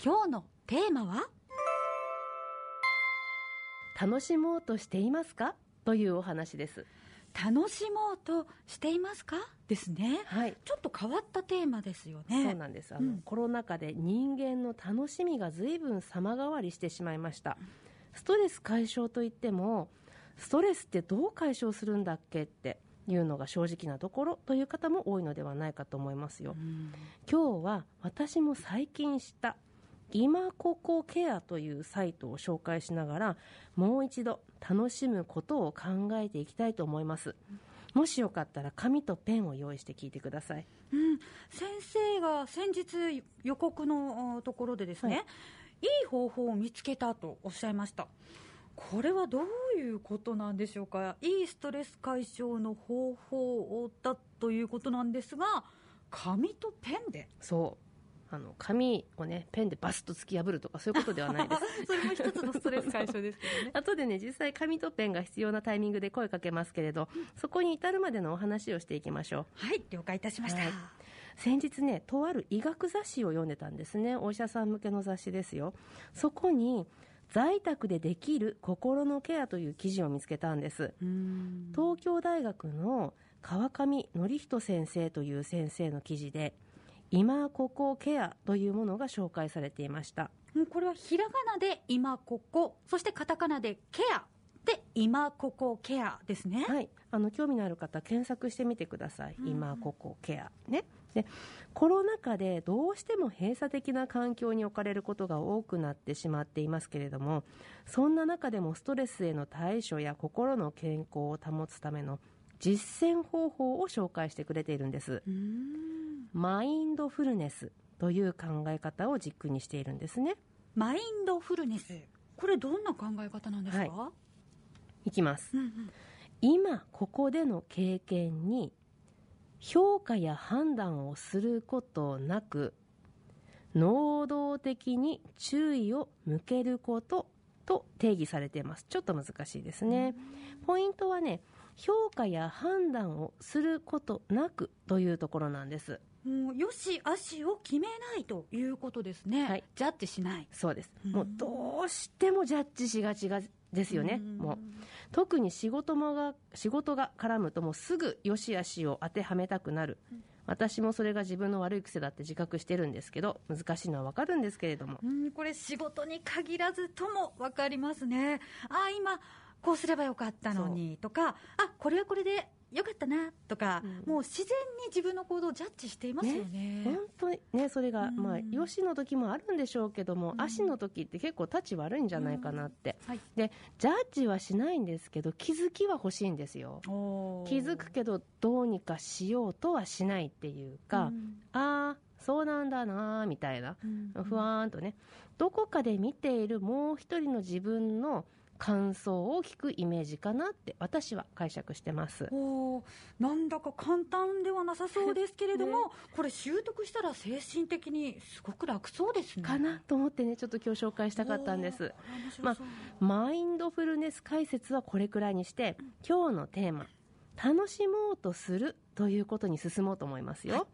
今日のテーマは？楽しもうとしていますか？というお話です。楽しもうとしていますか？ですね。はい。ちょっと変わったテーマですよそうね。なんです。あの、うんコロナ禍で人間の楽しみが随分様変わりしてしまいました。ストレス解消といっても、ストレスってどう解消するんだっけっていうのが正直なところという方も多いのではないかと思いますよ。うん今日は私も最近知った今ここケアというサイトを紹介しながらもう一度楽しむことを考えていきたいと思います。もしよかったら紙とペンを用意して聞いてください。うん、先生が先日予告のあところでですね、、はいい方法を見つけたとおっしゃいました。これはどういうことなんでしょうか？いいストレス解消の方法だということなんですが紙とペンで。そうあの紙をねペンでバスッと突き破るとかそういうことではないです。それも一つのストレス解消ですけどね。後でね実際紙とペンが必要なタイミングで声かけますけれどそこに至るまでのお話をしていきましょう。はい了解いたしました、はい。先日ねとある医学雑誌を読んでたんですね。お医者さん向けの雑誌ですよ。そこに在宅でできる心のケアという記事を見つけたんです。うん。東京大学の川上則人先生という先生の記事で今ここケアというものが紹介されていました。これはひらがなで今ここそしてカタカナでケアで今ここケアですね、はい、あの興味のある方検索してみてください、今ここケア。ね。でコロナ禍でどうしても閉鎖的な環境に置かれることが多くなってしまっていますけれどもそんな中でもストレスへの対処や心の健康を保つための実践方法を紹介してくれているんです。うーんマインドフルネスという考え方を軸にしているんですね。マインドフルネス。これどんな考え方なんですか、はい。いきます。うんうん。今ここでの経験に評価や判断をすることなく能動的に注意を向けることと定義されています。ちょっと難しいですね、ポイントはね評価や判断をすることなくというところなんですもうよし悪しを決めないということですね、はい。ジャッジしない。そうです。うん。もうどうしてもジャッジしがちがですよね。うん。もう。特に仕事もが仕事が絡むともうすぐ良し悪しを当てはめたくなる、私もそれが自分の悪い癖だって自覚してるんですけど難しいのは分かるんですけれども。うん。これ仕事に限らずとも分かりますね。あ今こうすればよかったのにとかあこれはこれでよかったなとか、うん。もう自然に自分の行動をジャッジしていますよね。本当にねそれが、うん。まあ良しの時もあるんでしょうけども、うん。足の時って結構立ち悪いんじゃないかなって、はい。でジャッジはしないんですけど気づきは欲しいんですよ。気づくけどどうにかしようとはしないっていうか、うん。ああそうなんだなーみたいな。うん。ふわーんとね。どこかで見ているもう一人の自分の感想を聞くイメージかなって私は解釈してます。おーなんだか簡単ではなさそうですけれども、ね。これ習得したら精神的にすごく楽そうですね。かなと思ってねちょっと今日紹介したかったんです。おーこれ面白そう。マインドフルネス解説はこれくらいにして今日のテーマ楽しもうとするということに進もうと思いますよ、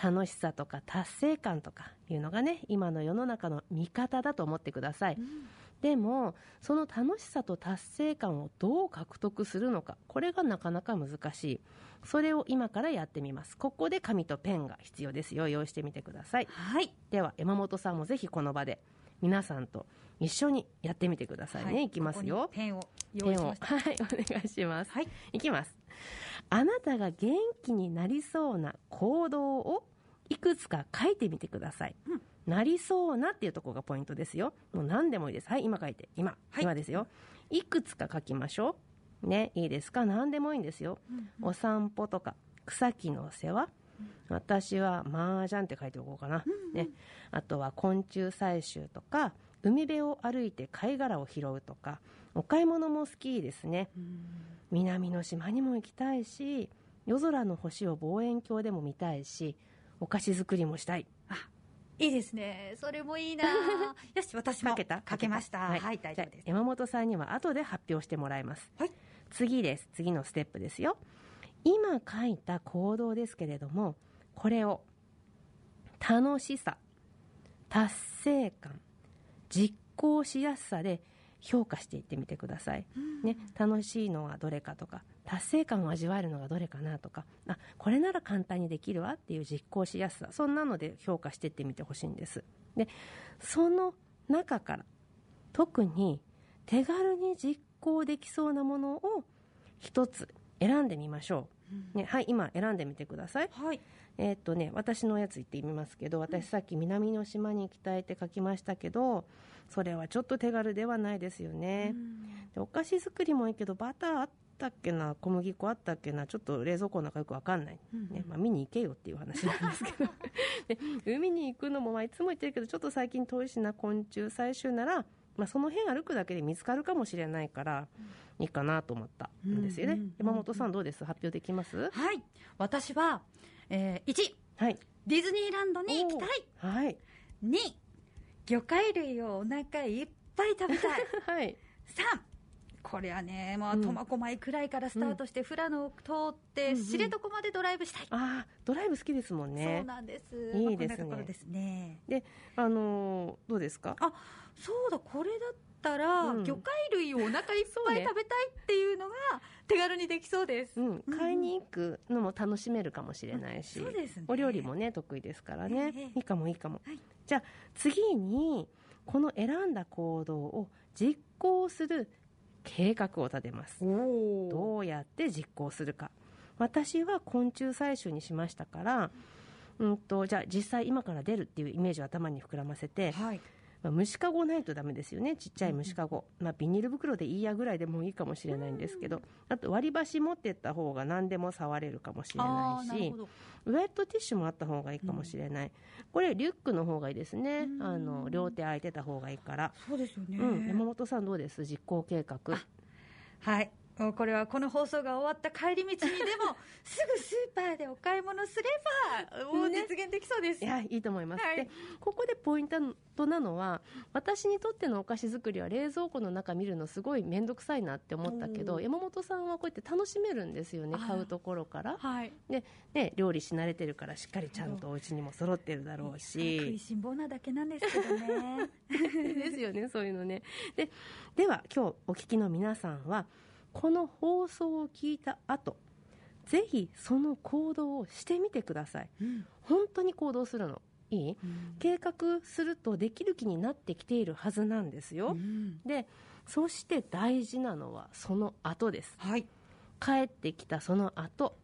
楽しさとか達成感とかいうのがね今の世の中の見方だと思ってください、うんでもその楽しさと達成感をどう獲得するのかこれがなかなか難しい。それを今からやってみます。ここで紙とペンが必要ですよ。用意してみてください。はい。では山本さんもぜひこの場で皆さんと一緒にやってみてくださいね、い、きますこよペンを用意しました。はいお願いします。はい。いきます。あなたが元気になりそうな行動をいくつか書いてみてください、うんなりそうなっていうところがポイントですよ。もう何でもいいです。はい今書いて。今、はい。今ですよ。いくつか書きましょう。ねいいですか？何でもいいんですよ、お散歩とか草木の世話、私は麻雀って書いておこうかな、ね、あとは昆虫採集とか海辺を歩いて貝殻を拾うとかお買い物も好きですね。南の島にも行きたいし夜空の星を望遠鏡でも見たいしお菓子作りもしたいいいですね。それもいいな。よし私も。書けた。書けましたはい、大じゃあ丈夫です。山本さんには後で発表してもらいます。はい。次です。次のステップですよ。今書いた行動ですけれどもこれを楽しさ達成感実行しやすさで評価していってみてください、ね、楽しいのはどれかとか達成感を味わえるのがどれかなとかあこれなら簡単にできるわっていう実行しやすさそんなので評価していってみてほしいんです。でその中から特に手軽に実行できそうなものを一つ選んでみましょう、ね、はい今選んでみてください。はい。えーっとね、私のやつ言ってみますけど私さっき南の島に行きたいって書きましたけどそれはちょっと手軽ではないですよね、でお菓子作りもいいけどバターあったっけな小麦粉あったっけなちょっと冷蔵庫の中よくわかんない、ねまあ、見に行けよっていう話なんですけど。で海に行くのも、まあ、いつも言ってるけどちょっと最近遠いしな昆虫採集なら、まあ、その辺歩くだけで見つかるかもしれないからいいかなと思ったんですよね、うんうんうんうん山本さんどうです？発表できます？はい。私は、えー、1はい。ディズニーランドに行きたい。はい。2魚介類をお腹いっぱい食べたい。はい。3これはね、まあ、うん。苫小牧くらいからスタートして、富良野を通って、うんうん。知床までドライブしたい、ああドライブ好きですもんそうねなんです、いいですね。まあですね。あのーどうですか？あそうだこれだったら、うん。魚介類をお腹いっぱい食べたいっていうのが手軽にできそうです、うん、買いに行くのも楽しめるかもしれないし、そうですね。お料理もね得意ですからね、ええ。いいかもいいかも、はい。じゃあ次にこの選んだ行動を実行する計画を立てます。おどうやって実行するか。私は昆虫採集にしましたからうんとじゃあ実際今から出るっていうイメージを頭に膨らませて、はいまあ、虫かごないとダメですよね。ちっちゃい虫かご、まあ、ビニール袋でいいやぐらいでもいいかもしれないんですけどあと割り箸持ってった方が何でも触れるかもしれあないしウェットティッシュもあった方がいいかもしれない、これリュックの方がいいですね。うん。あの両手空いてた方がいいから、そうですよね、うん、山本さんどうです？実行計画。はいもうこれはこの放送が終わった帰り道にでも すぐスーパーでお買い物すればもうね。実現できそうです、いやいいと思います、はい。でここでポイントなのは私にとってのお菓子作りは冷蔵庫の中見るのすごい面倒くさいなって思ったけど山本さんはこうやって楽しめるんですよね買うところから。はい。で、ね、料理し慣れてるからしっかりちゃんとお家にも揃ってるだろう 食いししん坊なだけなんですけどね。ですよねそういうのね。ででは今日お聞きの皆さんはこの放送を聞いた後ぜひその行動をしてみてください。うん。本当に行動するの。いい？計画するとできる気になってきているはずなんですよ、うん。でそして大事なのはその後です。はい。帰ってきたその後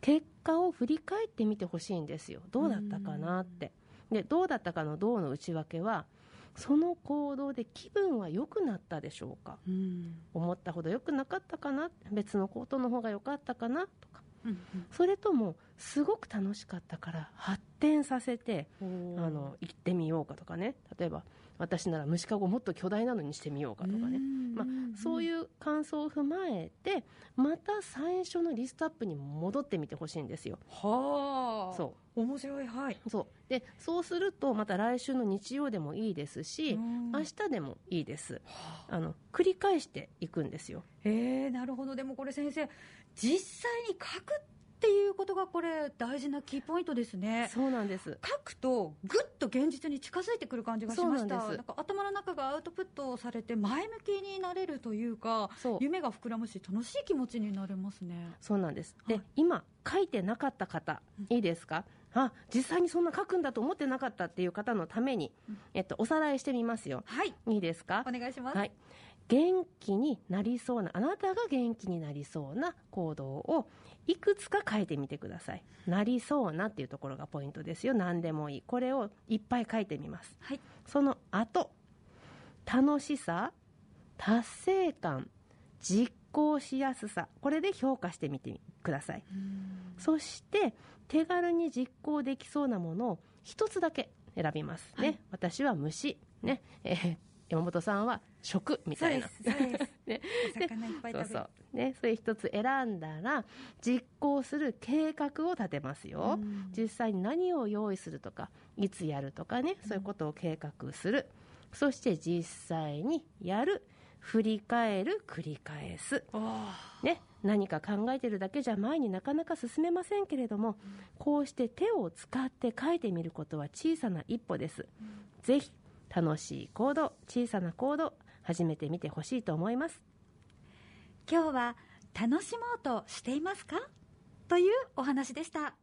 結果を振り返ってみてほしいんですよどうだったかなってでどうだったかのどうの内訳はその行動で気分は良くなったでしょうか？うん。思ったほど良くなかったかな？別のことの方が良かったかな？とか。うんそれともすごく楽しかったから発展させてうんあの行ってみようかとかね。例えば私なら虫かごもっと巨大なのにしてみようかとかね、まあ、そうういう感想を踏まえてまた最初のリストアップに戻ってみてほしいんですよ。はあ。そう。面白い。はい。そう。でそうするとまた来週の日曜でもいいですし、うん。明日でもいいです。あの繰り返していくんですよ。えー、なるほど。でもこれ先生実際に書くっていうことがこれ大事なキーポイントですね。そうなんです。書くとぐっと現実に近づいてくる感じがしました。なんです。か頭の中がアウトプットされて前向きになれるというかそう。夢が膨らむし楽しい気持ちになれますね。そうなんです。で、はい。今書いてなかった方、いいですか？あ、実際にそんな書くんだと思ってなかったっていう方のために、えっとおさらいしてみますよ。はい。いいですか？お？願いします、はい。元気になりそうなあなたが元気になりそうな行動をいくつか書いてみてください。なりそうなっていうところがポイントですよ。何でもいい。これをいっぱい書いてみます。はいその後、楽しさ、達成感、実行しやすさ、これで評価してみてください。そして、手軽に実行できそうなものを一つだけ選びますね。はい私は虫、ね、えー山本さんは食みたいな。ねお魚いっぱい食べるそうそう。ね、それ一つ選んだら、実行する計画を立てますよ。うん実際に何を用意するとか、いつやるとかね、そういうことを計画する。そして実際にやる。振り返る、繰り返す。あね、何か考えてるだけじゃ前になかなか進めませんけれども、こうして手を使って書いてみることは小さな一歩です。ぜひ楽しい行動小さな行動始めてみてほしいと思います。今日は楽しもうとしていますか？というお話でした。